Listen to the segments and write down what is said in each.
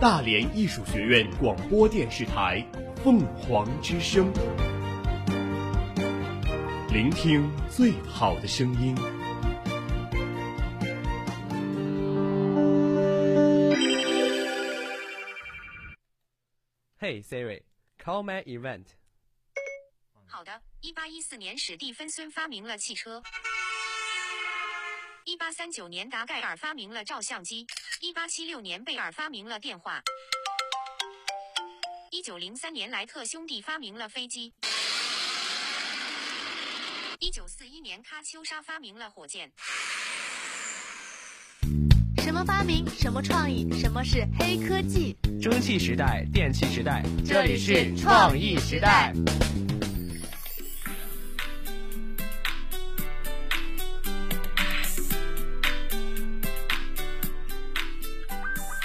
大连艺术学院广播电视台凤凰之声，聆听最好的声音。Hey Siri, call my event. 好的，一八一四年史蒂芬森发明了汽车。一八三九年达盖尔发明了照相机。一八七六年贝尔发明了电话。一九零三年莱特兄弟发明了飞机。一九四一年喀秋莎发明了火箭。什么发明？什么创意？什么是黑科技？蒸汽时代，电气时代，这里是创意时代。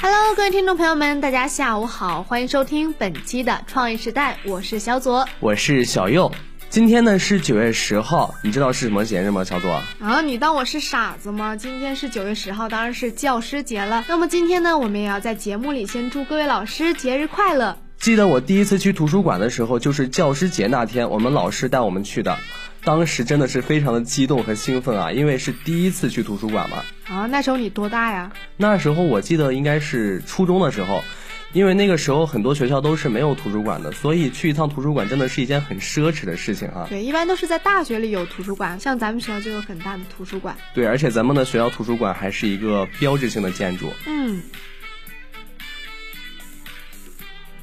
Hello，各位听众朋友们，大家下午好，欢迎收听本期的创业时代，我是小左，我是小右。今天呢是九月十号，你知道是什么节日吗，小左？啊，你当我是傻子吗？今天是九月十号，当然是教师节了。那么今天呢，我们也要在节目里先祝各位老师节日快乐。记得我第一次去图书馆的时候，就是教师节那天，我们老师带我们去的。当时真的是非常的激动和兴奋啊，因为是第一次去图书馆嘛。啊，那时候你多大呀？那时候我记得应该是初中的时候，因为那个时候很多学校都是没有图书馆的，所以去一趟图书馆真的是一件很奢侈的事情啊。对，一般都是在大学里有图书馆，像咱们学校就有很大的图书馆。对，而且咱们的学校图书馆还是一个标志性的建筑。嗯。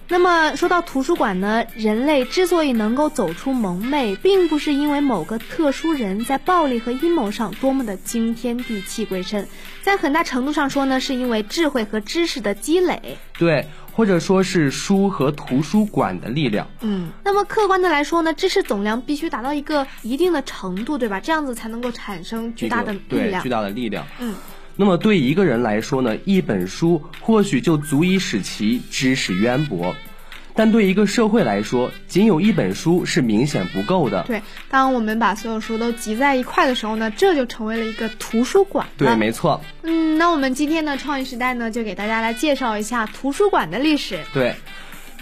那么说到图书馆呢，人类之所以能够走出蒙昧，并不是因为某个特殊人在暴力和阴谋上多么的惊天地泣鬼神，在很大程度上说呢，是因为智慧和知识的积累。对，或者说是书和图书馆的力量。嗯，那么客观的来说呢，知识总量必须达到一个一定的程度，对吧？这样子才能够产生巨大的力量。巨大的力量。嗯，那么对一个人来说呢，一本书或许就足以使其知识渊博。但对一个社会来说，仅有一本书是明显不够的。对，当我们把所有书都集在一块的时候呢，这就成为了一个图书馆。对，没错。嗯，那我们今天的创意时代呢，就给大家来介绍一下图书馆的历史。对，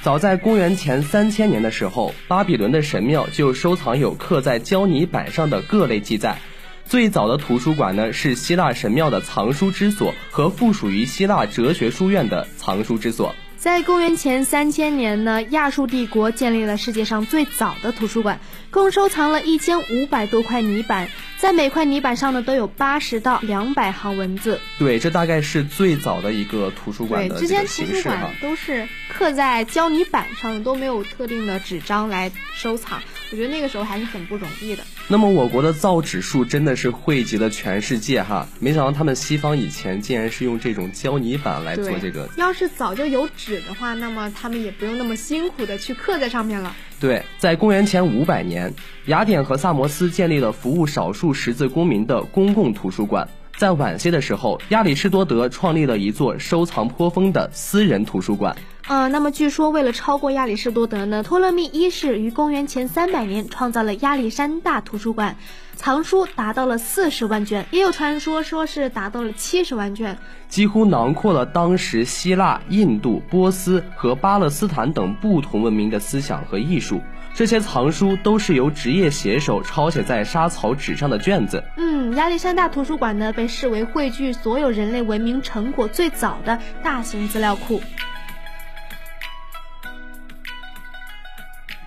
早在公元前三千年的时候，巴比伦的神庙就收藏有刻在胶泥板上的各类记载。最早的图书馆呢，是希腊神庙的藏书之所和附属于希腊哲学书院的藏书之所。在公元前三千年呢，亚述帝国建立了世界上最早的图书馆，共收藏了一千五百多块泥板，在每块泥板上呢都有八十到两百行文字。对，这大概是最早的一个图书馆的之前图书馆都是刻在胶泥板上的，都没有特定的纸张来收藏。我觉得那个时候还是很不容易的。那么我国的造纸术真的是汇集了全世界哈，没想到他们西方以前竟然是用这种胶泥板来做这个。要是早就有纸的话，那么他们也不用那么辛苦的去刻在上面了。对，在公元前五百年，雅典和萨摩斯建立了服务少数识字公民的公共图书馆。在晚些的时候，亚里士多德创立了一座收藏颇丰的私人图书馆。啊，那么据说为了超过亚里士多德呢，托勒密一世于公元前三百年创造了亚历山大图书馆，藏书达到了四十万卷，也有传说说是达到了七十万卷，几乎囊括了当时希腊、印度、波斯和巴勒斯坦等不同文明的思想和艺术。这些藏书都是由职业写手抄写在沙草纸上的卷子。嗯，亚历山大图书馆呢，被视为汇聚所有人类文明成果最早的大型资料库。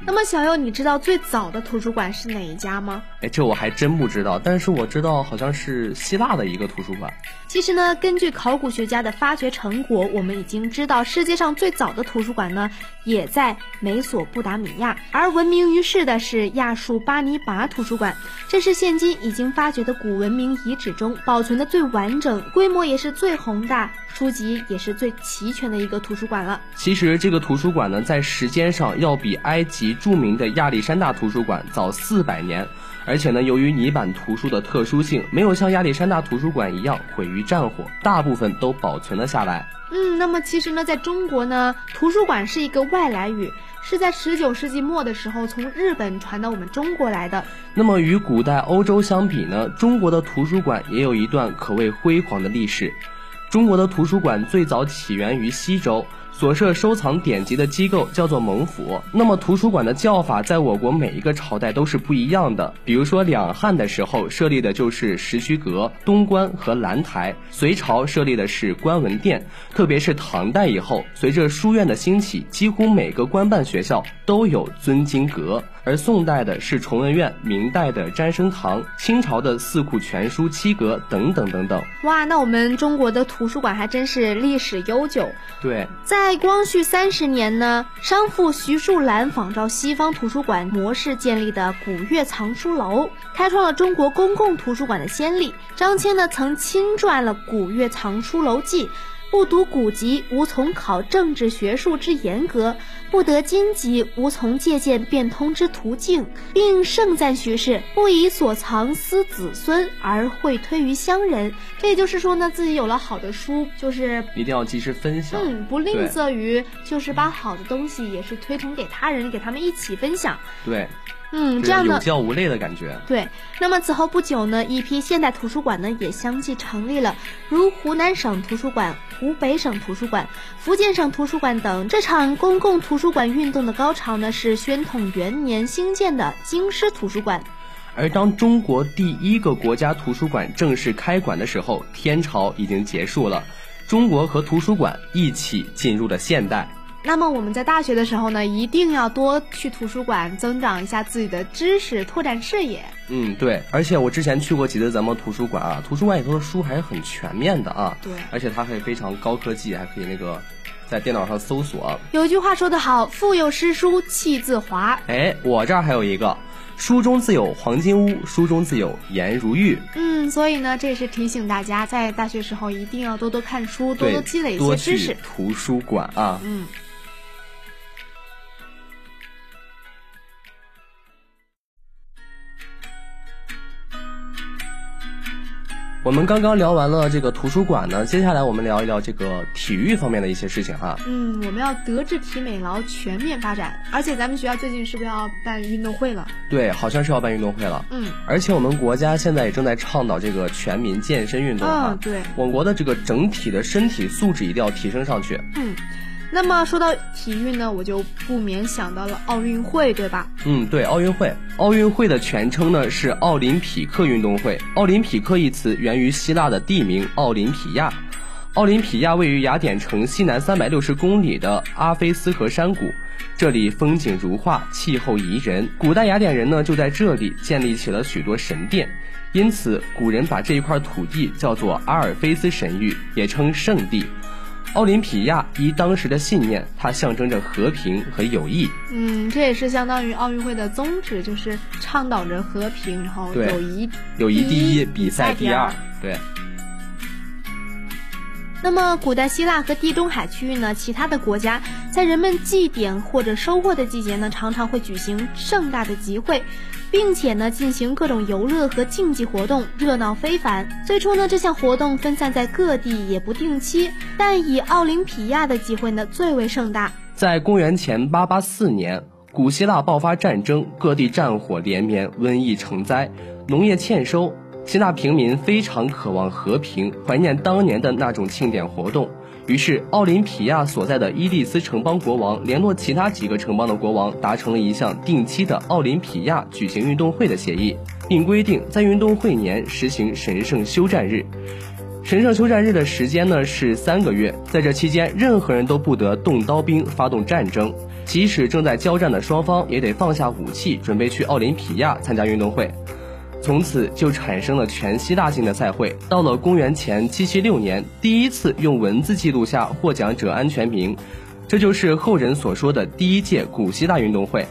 那么小右，你知道最早的图书馆是哪一家吗？哎，这我还真不知道，但是我知道好像是希腊的一个图书馆。其实呢，根据考古学家的发掘成果，我们已经知道世界上最早的图书馆呢，也在美索不达米亚，而闻名于世的是亚述巴尼拔图书馆，这是现今已经发掘的古文明遗址中保存的最完整、规模也是最宏大。书籍也是最齐全的一个图书馆了。其实这个图书馆呢，在时间上要比埃及著名的亚历山大图书馆早四百年，而且呢，由于泥板图书的特殊性，没有像亚历山大图书馆一样毁于战火，大部分都保存了下来。嗯，那么其实呢，在中国呢，图书馆是一个外来语，是在十九世纪末的时候从日本传到我们中国来的。那么与古代欧洲相比呢，中国的图书馆也有一段可谓辉煌的历史。中国的图书馆最早起源于西周，所设收藏典籍的机构叫做蒙府。那么图书馆的叫法在我国每一个朝代都是不一样的。比如说两汉的时候设立的就是石渠阁、东关和兰台；隋朝设立的是观文殿。特别是唐代以后，随着书院的兴起，几乎每个官办学校都有尊经阁。而宋代的是崇文院，明代的詹生堂，清朝的四库全书七阁等等等等。哇，那我们中国的图书馆还真是历史悠久。对，在光绪三十年呢，商父徐树兰仿照西方图书馆模式建立的古月藏书楼，开创了中国公共图书馆的先例。张骞呢，曾亲撰了《古月藏书楼记》。不读古籍，无从考政治学术之严格；不得今籍，无从借鉴变通之途径，并盛赞徐氏不以所藏私子孙，而会推于乡人。这也就是说呢，自己有了好的书，就是一定要及时分享，嗯，不吝啬于就是把好的东西也是推崇给他人，给他们一起分享。对。嗯，这样的有教无类的感觉。对，那么此后不久呢，一批现代图书馆呢也相继成立了，如湖南省图书馆、湖北省图书馆、福建省图书馆等。这场公共图书馆运动的高潮呢，是宣统元年兴建的京师图书馆。而当中国第一个国家图书馆正式开馆的时候，天朝已经结束了，中国和图书馆一起进入了现代。那么我们在大学的时候呢，一定要多去图书馆，增长一下自己的知识，拓展视野。嗯，对。而且我之前去过几次咱们图书馆啊，图书馆里头的书还是很全面的啊。对。而且它还非常高科技，还可以那个在电脑上搜索。有句话说得好，腹有诗书气自华。哎，我这儿还有一个，书中自有黄金屋，书中自有颜如玉。嗯，所以呢，这也是提醒大家，在大学时候一定要多多看书，多多积累一些知识。图书馆啊。嗯。我们刚刚聊完了这个图书馆呢，接下来我们聊一聊这个体育方面的一些事情哈。嗯，我们要德智体美劳全面发展，而且咱们学校最近是不是要办运动会了？对，好像是要办运动会了。嗯，而且我们国家现在也正在倡导这个全民健身运动啊。对，我国的这个整体的身体素质一定要提升上去。嗯。那么说到体育呢，我就不免想到了奥运会，对吧？嗯，对，奥运会。奥运会的全称呢是奥林匹克运动会。奥林匹克一词源于希腊的地名奥林匹亚。奥林匹亚位于雅典城西南三百六十公里的阿菲斯河山谷，这里风景如画，气候宜人。古代雅典人呢就在这里建立起了许多神殿，因此古人把这一块土地叫做阿尔菲斯神域，也称圣地。奥林匹亚依当时的信念，它象征着和平和友谊。嗯，这也是相当于奥运会的宗旨，就是倡导着和平，然后友谊，友谊第一，比赛第二。对。那么，古代希腊和地中海区域呢，其他的国家在人们祭典或者收获的季节呢，常常会举行盛大的集会。并且呢，进行各种游乐和竞技活动，热闹非凡。最初呢，这项活动分散在各地，也不定期，但以奥林匹亚的机会呢最为盛大。在公元前八八四年，古希腊爆发战争，各地战火连绵，瘟疫成灾，农业欠收，希腊平民非常渴望和平，怀念当年的那种庆典活动。于是，奥林匹亚所在的伊利斯城邦国王联络其他几个城邦的国王，达成了一项定期的奥林匹亚举行运动会的协议，并规定在运动会年实行神圣休战日。神圣休战日的时间呢是三个月，在这期间，任何人都不得动刀兵发动战争，即使正在交战的双方也得放下武器，准备去奥林匹亚参加运动会。从此就产生了全希腊性的赛会。到了公元前七七六年，第一次用文字记录下获奖者安全名，这就是后人所说的第一届古希腊运动会。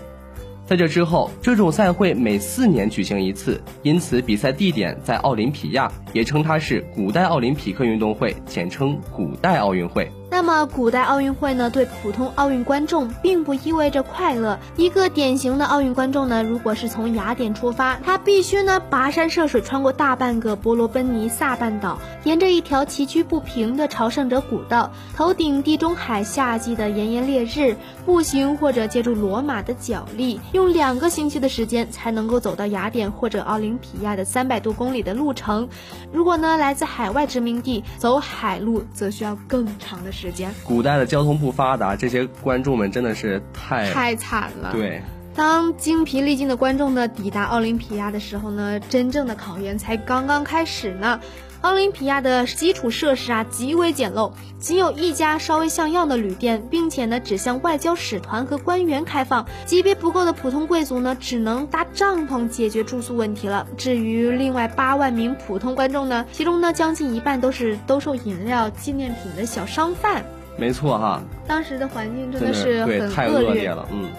在这之后，这种赛会每四年举行一次，因此比赛地点在奥林匹亚，也称它是古代奥林匹克运动会，简称古代奥运会。那么，古代奥运会呢，对普通奥运观众并不意味着快乐。一个典型的奥运观众呢，如果是从雅典出发，他必须呢跋山涉水，穿过大半个伯罗奔尼撒半岛，沿着一条崎岖不平的朝圣者古道，头顶地中海夏季的炎炎烈日，步行或者借助罗马的脚力，用两个星期的时间才能够走到雅典或者奥林匹亚的三百多公里的路程。如果呢来自海外殖民地，走海路则需要更长的时。间。古代的交通不发达，这些观众们真的是太太惨了。对。当精疲力尽的观众呢抵达奥林匹亚的时候呢，真正的考验才刚刚开始呢。奥林匹亚的基础设施啊极为简陋，仅有一家稍微像样的旅店，并且呢只向外交使团和官员开放。级别不够的普通贵族呢，只能搭帐篷解决住宿问题了。至于另外八万名普通观众呢，其中呢将近一半都是兜售饮料、纪念品的小商贩。没错哈，当时的环境真的是很太恶劣了，嗯。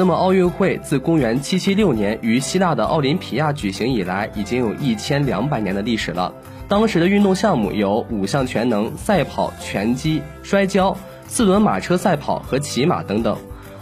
那么，奥运会自公元776年于希腊的奥林匹亚举行以来，已经有一千两百年的历史了。当时的运动项目有五项全能、赛跑、拳击、摔跤、四轮马车赛跑和骑马等等。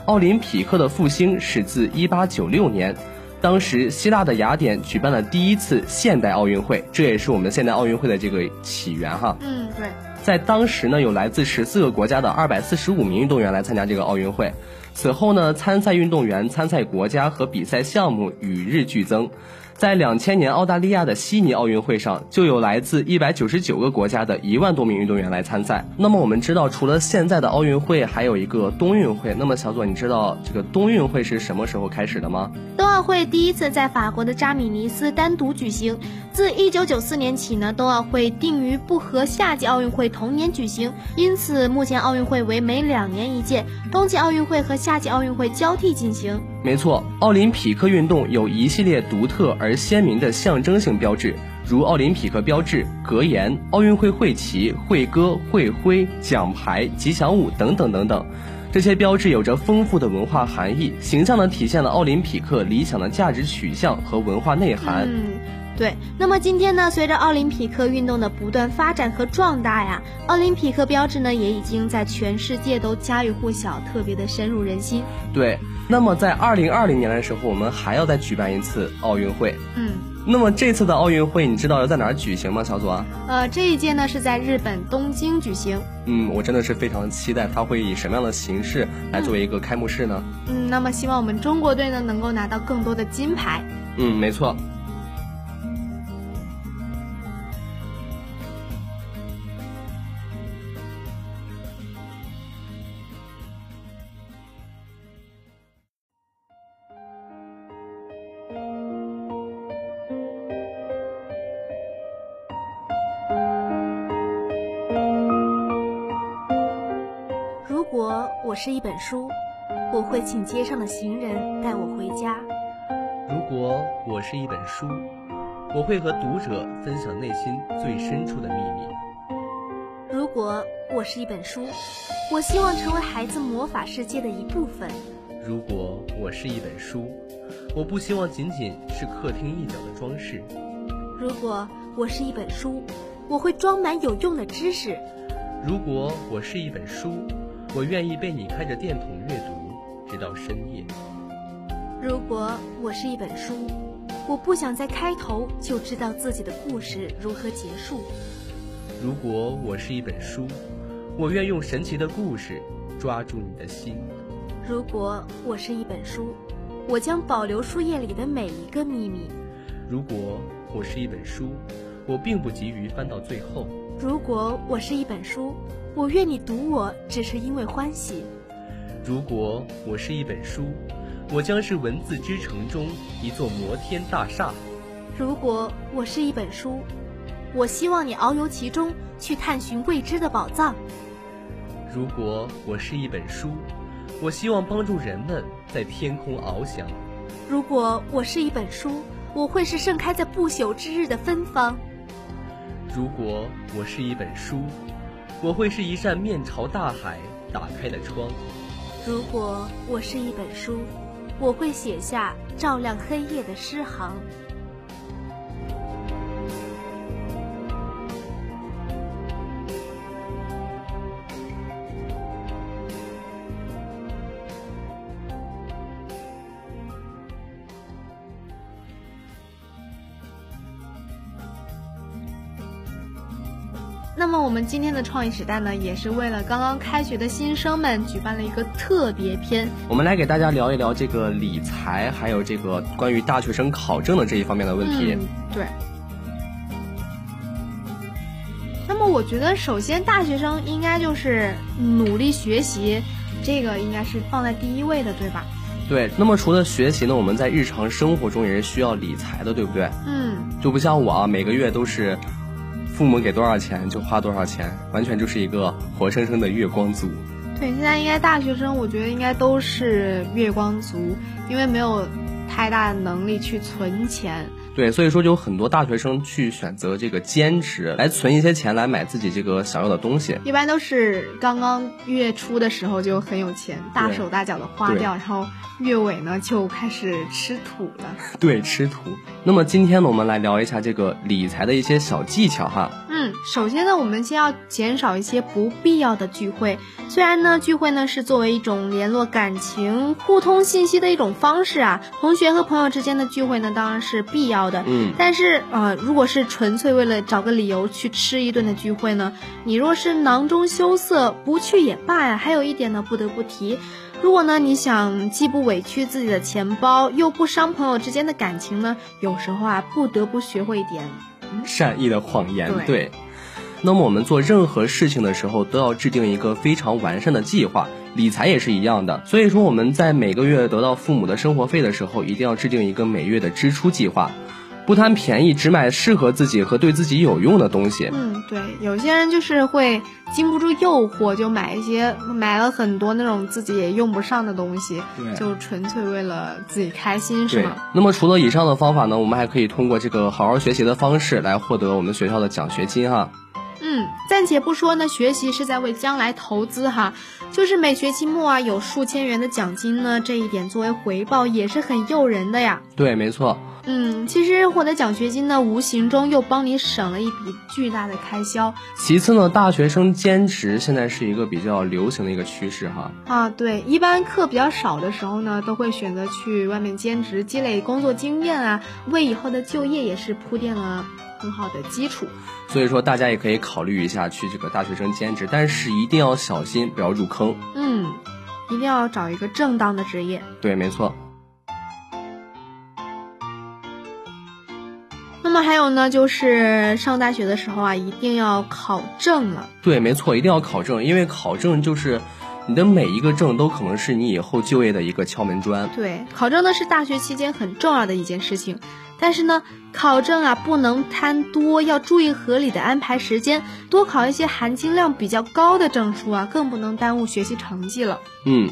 奥林匹克的复兴是自1896年，当时希腊的雅典举办了第一次现代奥运会，这也是我们现代奥运会的这个起源哈。嗯，对。在当时呢，有来自十四个国家的二百四十五名运动员来参加这个奥运会。此后呢，参赛运动员、参赛国家和比赛项目与日俱增。在两千年澳大利亚的悉尼奥运会上，就有来自一百九十九个国家的一万多名运动员来参赛。那么我们知道，除了现在的奥运会，还有一个冬运会。那么小左，你知道这个冬运会是什么时候开始的吗？冬奥会第一次在法国的扎米尼斯单独举行。自一九九四年起呢，冬奥会定于不和夏季奥运会同年举行，因此目前奥运会为每两年一届，冬季奥运会和夏季奥运会交替进行。没错，奥林匹克运动有一系列独特而鲜明的象征性标志，如奥林匹克标志、格言、奥运会会旗、会歌、会徽、奖牌、吉祥物等等等等。这些标志有着丰富的文化含义，形象地体现了奥林匹克理想的价值取向和文化内涵。对，那么今天呢，随着奥林匹克运动的不断发展和壮大呀，奥林匹克标志呢也已经在全世界都家喻户晓，特别的深入人心。对，那么在二零二零年的时候，我们还要再举办一次奥运会。嗯，那么这次的奥运会，你知道要在哪儿举行吗，小左？呃，这一届呢是在日本东京举行。嗯，我真的是非常期待，它会以什么样的形式来作为一个开幕式呢？嗯，那么希望我们中国队呢能够拿到更多的金牌。嗯，没错。是一本书，我会请街上的行人带我回家。如果我是一本书，我会和读者分享内心最深处的秘密。如果我是一本书，我希望成为孩子魔法世界的一部分。如果我是一本书，我不希望仅仅是客厅一角的装饰。如果我是一本书，我会装满有用的知识。如果我是一本书。我愿意被你开着电筒阅读，直到深夜。如果我是一本书，我不想在开头就知道自己的故事如何结束。如果我是一本书，我愿用神奇的故事抓住你的心。如果我是一本书，我将保留书页里的每一个秘密。如果我是一本书，我并不急于翻到最后。如果我是一本书。我愿你读我，只是因为欢喜。如果我是一本书，我将是文字之城中一座摩天大厦。如果我是一本书，我希望你遨游其中，去探寻未知的宝藏。如果我是一本书，我希望帮助人们在天空翱翔。如果我是一本书，我会是盛开在不朽之日的芬芳。如果我是一本书。我会是一扇面朝大海打开的窗。如果我是一本书，我会写下照亮黑夜的诗行。们今天的创意时代呢，也是为了刚刚开学的新生们举办了一个特别篇。我们来给大家聊一聊这个理财，还有这个关于大学生考证的这一方面的问题。对。那么我觉得，首先大学生应该就是努力学习，这个应该是放在第一位的，对吧？对。那么除了学习呢，我们在日常生活中也是需要理财的，对不对？嗯，就不像我啊，每个月都是父母给多少钱就花多少钱，完全就是一个活生生的月光族。对，现在应该大学生，我觉得应该都是月光族，因为没有太大的能力去存钱。对，所以说就有很多大学生去选择这个兼职来存一些钱来买自己这个想要的东西。一般都是刚刚月初的时候就很有钱，大手大脚的花掉，然后月尾呢就开始吃土了。对，吃土。那么今天呢，我们来聊一下这个理财的一些小技巧哈。嗯，首先呢，我们先要减少一些不必要的聚会。虽然呢，聚会呢是作为一种联络感情、互通信息的一种方式啊，同学和朋友之间的聚会呢当然是必要的。嗯，但是呃，如果是纯粹为了找个理由去吃一顿的聚会呢，你若是囊中羞涩，不去也罢呀。还有一点呢，不得不提。如果呢，你想既不委屈自己的钱包，又不伤朋友之间的感情呢，有时候啊，不得不学会一点善意的谎言。对。那么我们做任何事情的时候，都要制定一个非常完善的计划。理财也是一样的。所以说我们在每个月得到父母的生活费的时候，一定要制定一个每月的支出计划。不贪便宜，只买适合自己和对自己有用的东西。嗯，对，有些人就是会经不住诱惑，就买一些买了很多那种自己也用不上的东西，就纯粹为了自己开心，是吗？那么除了以上的方法呢，我们还可以通过这个好好学习的方式来获得我们学校的奖学金哈。嗯，暂且不说呢，学习是在为将来投资哈，就是每学期末啊有数千元的奖金呢，这一点作为回报也是很诱人的呀。对，没错。嗯，其实获得奖学金呢，无形中又帮你省了一笔巨大的开销。其次呢，大学生兼职现在是一个比较流行的一个趋势哈。啊，对，一般课比较少的时候呢，都会选择去外面兼职，积累工作经验啊，为以后的就业也是铺垫了很好的基础。所以说，大家也可以考虑一下去这个大学生兼职，但是一定要小心，不要入坑。嗯，一定要找一个正当的职业。对，没错。么还有呢，就是上大学的时候啊，一定要考证了。对，没错，一定要考证，因为考证就是你的每一个证都可能是你以后就业的一个敲门砖。对，考证呢是大学期间很重要的一件事情，但是呢，考证啊不能贪多，要注意合理的安排时间，多考一些含金量比较高的证书啊，更不能耽误学习成绩了。嗯。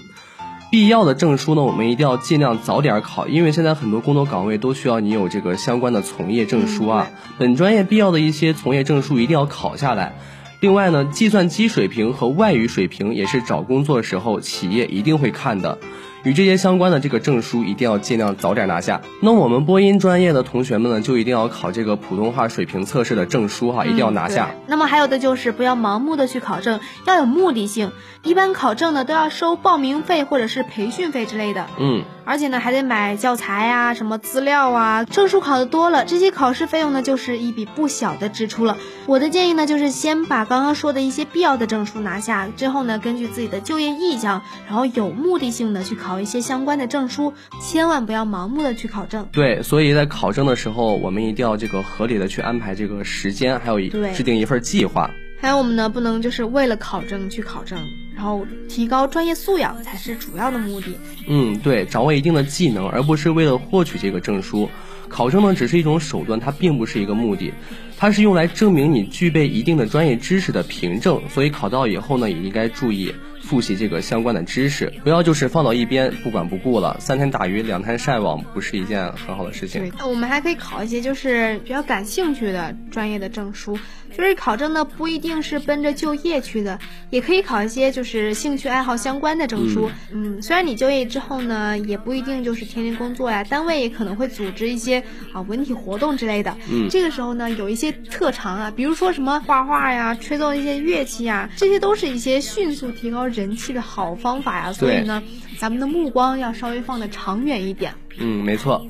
必要的证书呢，我们一定要尽量早点考，因为现在很多工作岗位都需要你有这个相关的从业证书啊。本专业必要的一些从业证书一定要考下来。另外呢，计算机水平和外语水平也是找工作时候企业一定会看的。与这些相关的这个证书一定要尽量早点拿下。那我们播音专业的同学们呢，就一定要考这个普通话水平测试的证书哈，一定要拿下。那么还有的就是不要盲目的去考证，要有目的性。一般考证呢都要收报名费或者是培训费之类的。嗯。而且呢，还得买教材啊，什么资料啊。证书考的多了，这些考试费用呢，就是一笔不小的支出了。我的建议呢，就是先把刚刚说的一些必要的证书拿下，之后呢，根据自己的就业意向，然后有目的性的去考一些相关的证书，千万不要盲目的去考证。对，所以在考证的时候，我们一定要这个合理的去安排这个时间，还有制定一份计划。还有我们呢，不能就是为了考证去考证，然后提高专业素养才是主要的目的。嗯，对，掌握一定的技能，而不是为了获取这个证书。考证呢，只是一种手段，它并不是一个目的，它是用来证明你具备一定的专业知识的凭证。所以考到以后呢，也应该注意复习这个相关的知识，不要就是放到一边不管不顾了。三天打鱼两天晒网，不是一件很好的事情。对，我们还可以考一些就是比较感兴趣的专业的证书。就是考证呢，不一定是奔着就业去的，也可以考一些就是兴趣爱好相关的证书。嗯，虽然你就业之后呢，也不一定就是天天工作呀，单位也可能会组织一些啊文体活动之类的。嗯，这个时候呢，有一些特长啊，比如说什么画画呀、吹奏一些乐器呀，这些都是一些迅速提高人气的好方法呀。所以呢，咱们的目光要稍微放的长远一点。嗯，没错。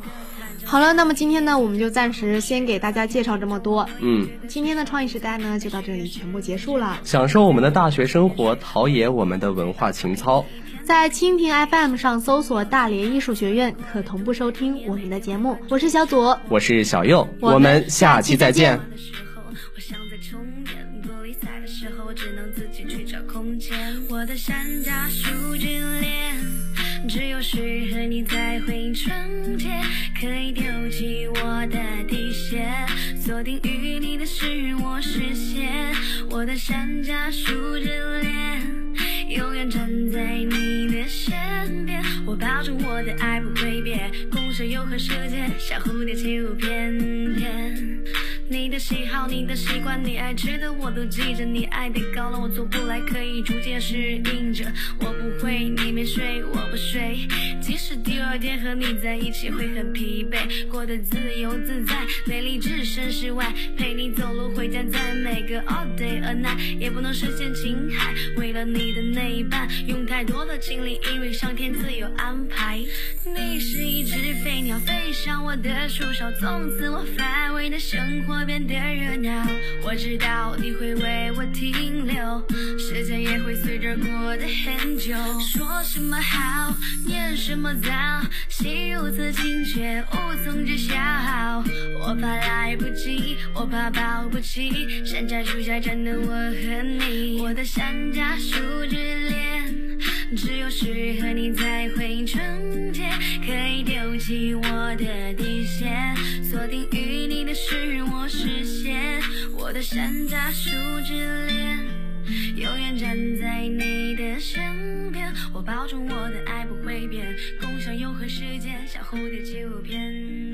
好了，那么今天呢，我们就暂时先给大家介绍这么多。嗯，今天的创意时代呢，就到这里全部结束了。享受我们的大学生活，陶冶我们的文化情操。在蜻蜓 FM 上搜索“大连艺术学院”，可同步收听我们的节目。我是小左，我是小右，我们下期再见。我的山楂树之恋，只有适合你才会纯洁，可以丢弃我的底线，锁定与你的是我视线。我的山楂树之恋，永远站在你的身边，我保证我的爱不会变，共享永恒时间，像蝴蝶起舞翩翩。你的喜好，你的习惯，你爱吃的我都记着。你爱的高冷我做不来，可以逐渐适应着。我不会，你没睡，我不睡。即使第二天和你在一起会很疲惫，过得自由自在，美丽置身事外，陪你走路回家，在每个 all day a night，也不能实现情海。为了你的那一半，用太多的精力，因为上天自有安排。你是一只飞鸟，飞上我的树梢，从此我乏味的生活。我变得热闹，我知道你会为我停留，时间也会随着过得很久。说什么好，念什么糟，心如此清却无从知晓。我怕来不及，我怕保不起，山楂树下站的我和你，我的山楂树之恋，只有适合你才会纯洁，可以丢弃我的底线，锁定是我。实现我的山楂树之恋，永远站在你的身边。我保证我的爱不会变，共享永恒时间，像蝴蝶起舞翩。